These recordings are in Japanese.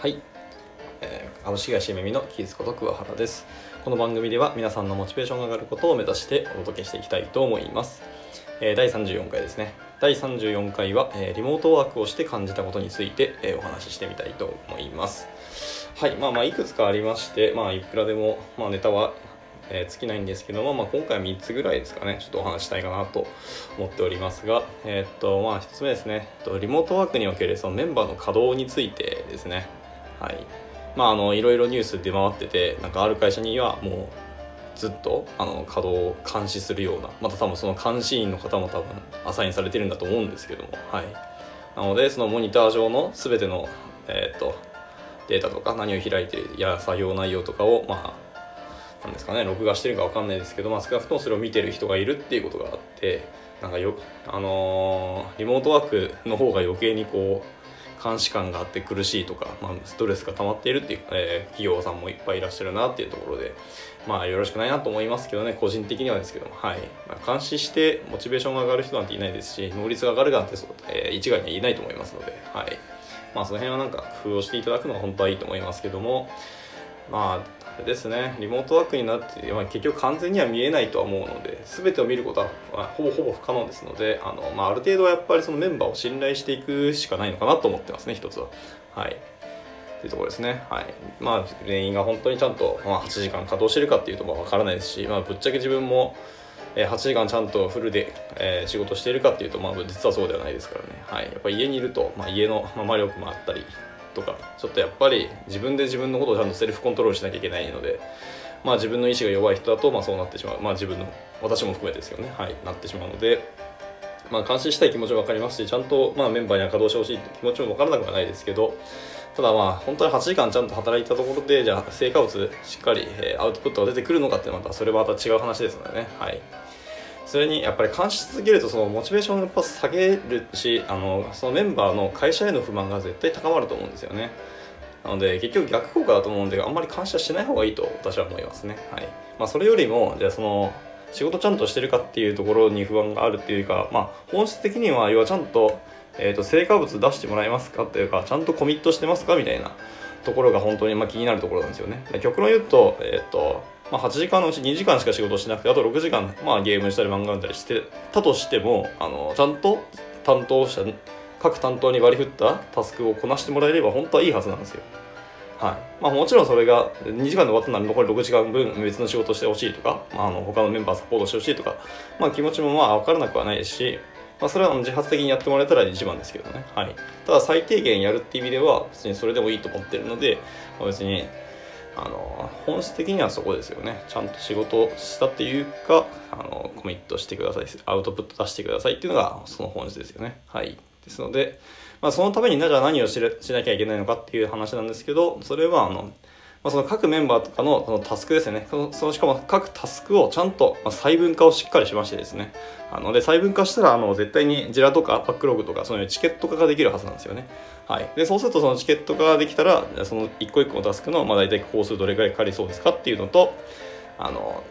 はい、えー、株式会社めみのキースこと桑原です。この番組では皆さんのモチベーションが上がることを目指してお届けしていきたいと思います、えー、第34回ですね。第34回は、えー、リモートワークをして感じたことについて、えー、お話ししてみたいと思います。はい。まあまあいくつかありましてまあいくらでも、まあ、ネタはえー、尽きないんですけども、まあ、今回は3つぐらいですかね。ちょっとお話したいかなと思っておりますが、えー、っとまあ、1つ目ですね。リモートワークにおけるそのメンバーの稼働についてですね。はい。まああのいろいろニュース出回っててなんかある会社にはもうずっとあの稼働を監視するようなまた多分その監視員の方も多分アサインされてるんだと思うんですけどもはい。なのでそのモニター上の全てのえー、っとデータとか何を開いてや作業内容とかをまあなんですかね録画してるか分かんないですけど、まあ、少なくともそれを見てる人がいるっていうことがあってなんかよあのー、リモートワークの方が余計にこう監視官があって苦しいとか、まあ、ストレスが溜まっているっていう、えー、企業さんもいっぱいいらっしゃるなっていうところでまあよろしくないなと思いますけどね個人的にはですけども。はい、まあ、監視してモチベーションが上がる人なんていないですし能率が上がるなんてそう、えー、一概には言えないと思いますので。はい。まあその辺はなんか工夫をしていただくのが本当はいいと思いますけども。まあですねリモートワークになって、まあ、結局完全には見えないとは思うので全てを見ることは、ほぼほぼ不可能ですのであの、まあ、ある程度はやっぱりそのメンバーを信頼していくしかないのかなと思ってますね一つは。はいというところですね。はい。まあ、全員が本当にちゃんと、まあ、8時間稼働してるかっていうとまあ分からないですし、まあ、ぶっちゃけ自分も、え8時間ちゃんとフルで、え、仕事しているかっていうと、まあ、実はそうではないですからね。はい。やっぱり家にいると、まあ、家の、まあ、魔力もあったり、とかちょっとやっぱり自分で自分のことをちゃんとセルフコントロールしなきゃいけないので、まあ、自分の意思が弱い人だとまあそうなってしまう、まあ、自分の私も含めてですよね、はい、なってしまうので、まあ、監視したい気持ちも分かりますしちゃんとまあメンバーには稼働してほしいって気持ちも分からなくはないですけどただまあ本当に8時間ちゃんと働いたところでじゃあ成果物しっかりアウトプットが出てくるのかってまたそれはまた違う話ですのでね。はい。それにやっぱり監視し続けるとそのモチベーションをやっぱ下げるしあのそのメンバーの会社への不満が絶対高まると思うんですよね。なので結局逆効果だと思うんであんまり感謝しない方がいいと私は思いますね。はい。まあそれよりもじゃあその仕事ちゃんとしてるかっていうところに不安があるっていうかまあ本質的には要はちゃんと,、えーと、成果物出してもらえますかっていうかちゃんとコミットしてますかみたいなところが本当にま気になるところなんですよね。極論言うと,、えーとまあ、8時間のうち2時間しか仕事しなくてあと6時間、まあ、ゲームしたり漫画読んだりしてたとしてもあのちゃんと担当者各担当に割り振ったタスクをこなしてもらえれば本当はいいはずなんですよ。はい。まあ、もちろんそれが2時間で終わったなら残り6時間分別の仕事してほしいとか、まあ、あの他のメンバーサポートしてほしいとか、まあ、気持ちもまあ分からなくはないですし、まあ、それは自発的にやってもらえたら一番ですけどね、はい、ただ最低限やるっていう意味では別にそれでもいいと思ってるので、まあ、別にあの本質的にはそこですよね。ちゃんと仕事をしたっていうかあのコミットしてくださいアウトプット出してくださいっていうのがその本質ですよね。はい。ですので、まあ、そのためにじゃあ何をししなきゃいけないのかっていう話なんですけどそれはあのまあ、その各メンバーとかのそのタスクですよね。そのそのしかも各タスクをちゃんとま細分化をしっかりしましてですね。あので細分化したらあの絶対にジラとかバックログとかそういうチケット化ができるはずなんですよね。はい、でそうするとそのチケット化ができたらその一個一個のタスクの、まあ、大体工数どれぐらいかかりそうですかっていうのとあの、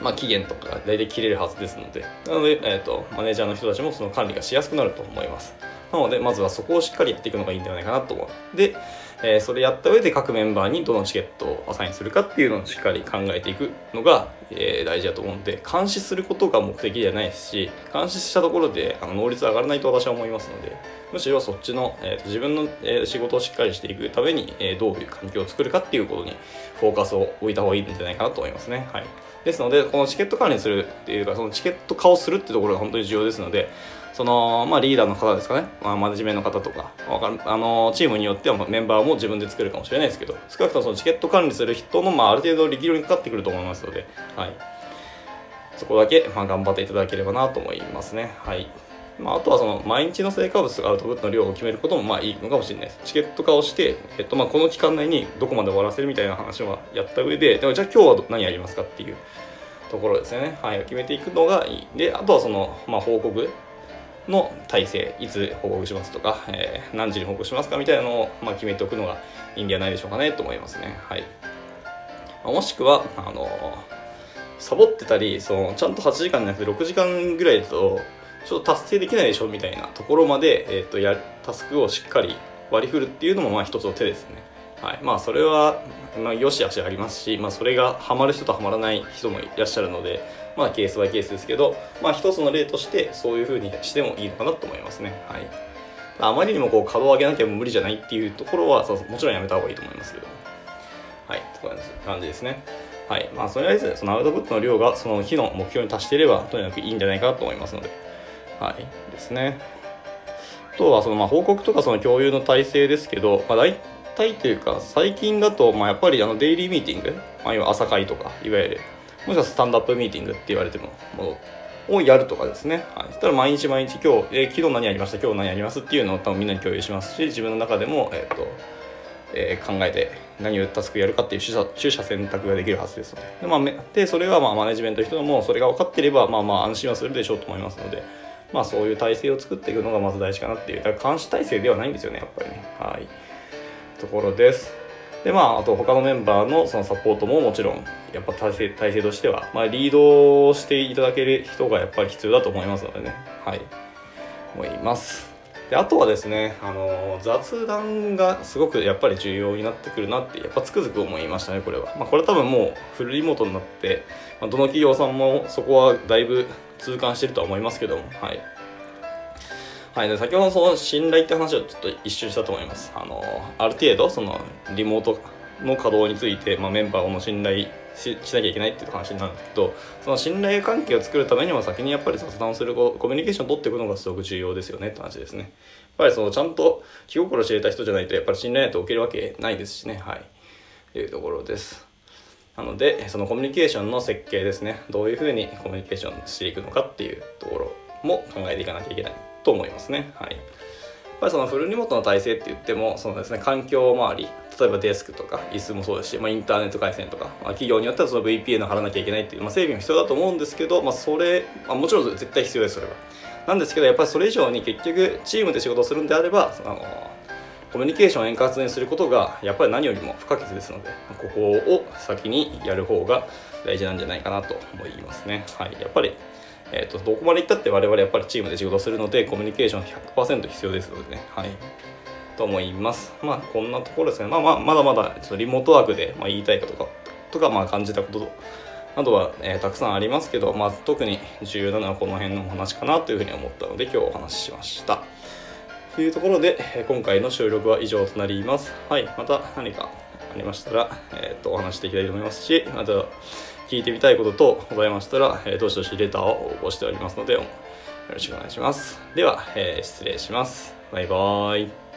まあ、期限とかが大体切れるはずですので。なので、えーと、マネージャーの人たちもその管理がしやすくなると思います。なのでまずはそこをしっかりやっていくのがいいんじゃないかなと思う。でえー、それやった上で各メンバーにどのチケットをアサインするかっていうのをしっかり考えていくのが、えー、大事だと思うんで監視することが目的じゃないですし監視したところであの能率上がらないと私は思いますのでむしろそっちの、えー、自分の、え、仕事をしっかりしていくために、え、どういう環境を作るかっていうことにフォーカスを置いた方がいいんじゃないかなと思いますね。はい、ですのでこのチケット管理するっていうかそのチケット化をするってところが本当に重要ですのでその、まあ、リーダーの方ですかね、まあ、マネジメントの方とかあのチームによってはメンバーもも自分で作るかもしれないですけど少なくともそのチケット管理する人の、まあ、ある程度力量にかかってくると思いますので、はい、そこだけ、まあ、頑張っていただければなと思いますね。はいまあ、あとはその毎日の成果物とかアウトプットの量を決めることもまあいいのかもしれないです。チケット化をして、えっと、まあこの期間内にどこまで終わらせるみたいな話はやった上で、でもじゃあ今日は何やりますかっていうところですよね。はい、決めていくのがいい。で、あとはその、まあ、報告の体制いつ報告しますとか、えー、何時に報告しますかみたいなのを、まあ、決めておくのがいいんではないでしょうかねと思いますね。はい、もしくはあのサボってたりそのちゃんと8時間じゃなくて6時間ぐらいだとちょっと達成できないでしょみたいなところまで、えーと、やタスクをしっかり割り振るっていうのもまあ一つの手ですね。はい、まあそれは、まあ、よしあしありますし、まあ、それがハマる人とハマらない人もいらっしゃるので、まあ、ケースバイケースですけど、まあ、一つの例としてそういうふうにしてもいいのかなと思いますね。はい、あまりにもこう稼働を上げなきゃ無理じゃないっていうところはもちろんやめた方がいいと思いますけどはいという感じですね。はいまあ、それはですね、そのアウトプットの量がその日の目標に達していれば、とにかくいいんじゃないかなと思いますので、はい、ですね。あとは、そのまあ報告とかその共有の体制ですけど、まあ、大体というか、最近だと、まあ、やっぱりあのデイリーミーティング、まあ、要は朝会とか、いわゆる、もしくはスタンドアップミーティングって言われてもものをやるとかですね。はい。そしたら毎日毎日今日、えー、昨日何やりました、今日何やります？っていうのを多分みんなに共有しますし、自分の中でも、えっ、と、えー、考えて何をタスクやるかっていう取捨取捨選択ができるはずですので。で,、まあ、でそれはまあマネジメントの人もそれが分かっていればまあまあ安心はするでしょうと思いますので、まあ、そういう体制を作っていくのがまず大事かなっていう。だから監視体制ではないんですよねやっぱりね。はい。ところです。でまああと他のメンバーのそのサポートももちろんやっぱ体制体制としては、まあ、リードしていただける人がやっぱり必要だと思いますのでね。はい。思います。であとはですね、あの雑談がすごくやっぱり重要になってくるなってやっぱつくづく思いましたねこれは、まあ、これ多分もうフルリモートになって、まあ、どの企業さんもそこはだいぶ痛感してるとは思いますけども。はい。はい、で先ほどその信頼って話をちょっと一瞬したと思います。あのある程度そのリモートの稼働について、まあ、メンバーの信頼ししなきゃいけないっていう話になるんですけどその信頼関係を作るためには先にやっぱり雑談をするコミュニケーションを取っていくのがすごく重要ですよねって話ですね。やっぱりそのちゃんと気心知れた人じゃないとやっぱり信頼ないと置けるわけないですしねはいというところです。なのでそのコミュニケーションの設計ですねどういうふうにコミュニケーションしていくのかっていうところも考えていかなきゃいけないと思いますね。はいやっぱりそのフルリモートの体制って言ってもそのですね環境周り例えばデスクとか椅子もそうですし、まあ、インターネット回線とか、まあ、企業によってはその VPN を貼らなきゃいけないっていう、まあ、整備も必要だと思うんですけど、まあ、それ、まあ、もちろん絶対必要ですそれは。なんですけどやっぱりそれ以上に結局チームで仕事をするんであればあのコミュニケーションを円滑にすることがやっぱり何よりも不可欠ですのでここを先にやる方が大事なんじゃないかなと思いますね。はい、やっぱりえーと、どこまでいったって我々やっぱりチームで仕事するのでコミュニケーション100%必要ですのでね。はい。と思います。まあこんなところですね。まあまあまだまだちょっとリモートワークで、まあ、言いたいこととかとかまあ感じたことなどは、えー、たくさんありますけど、まあ、特に重要なのはこの辺のお話かなというふうに思ったので今日お話ししました。というところで今回の収録は以上となります。はい。また何かありましたら、えーと、とお話していきたいと思いますしまた聞いてみたいこと等ございましたら、えー、どしどしレターを応募しておりますのでよろしくお願いします。では、えー、失礼します。バイバーイ。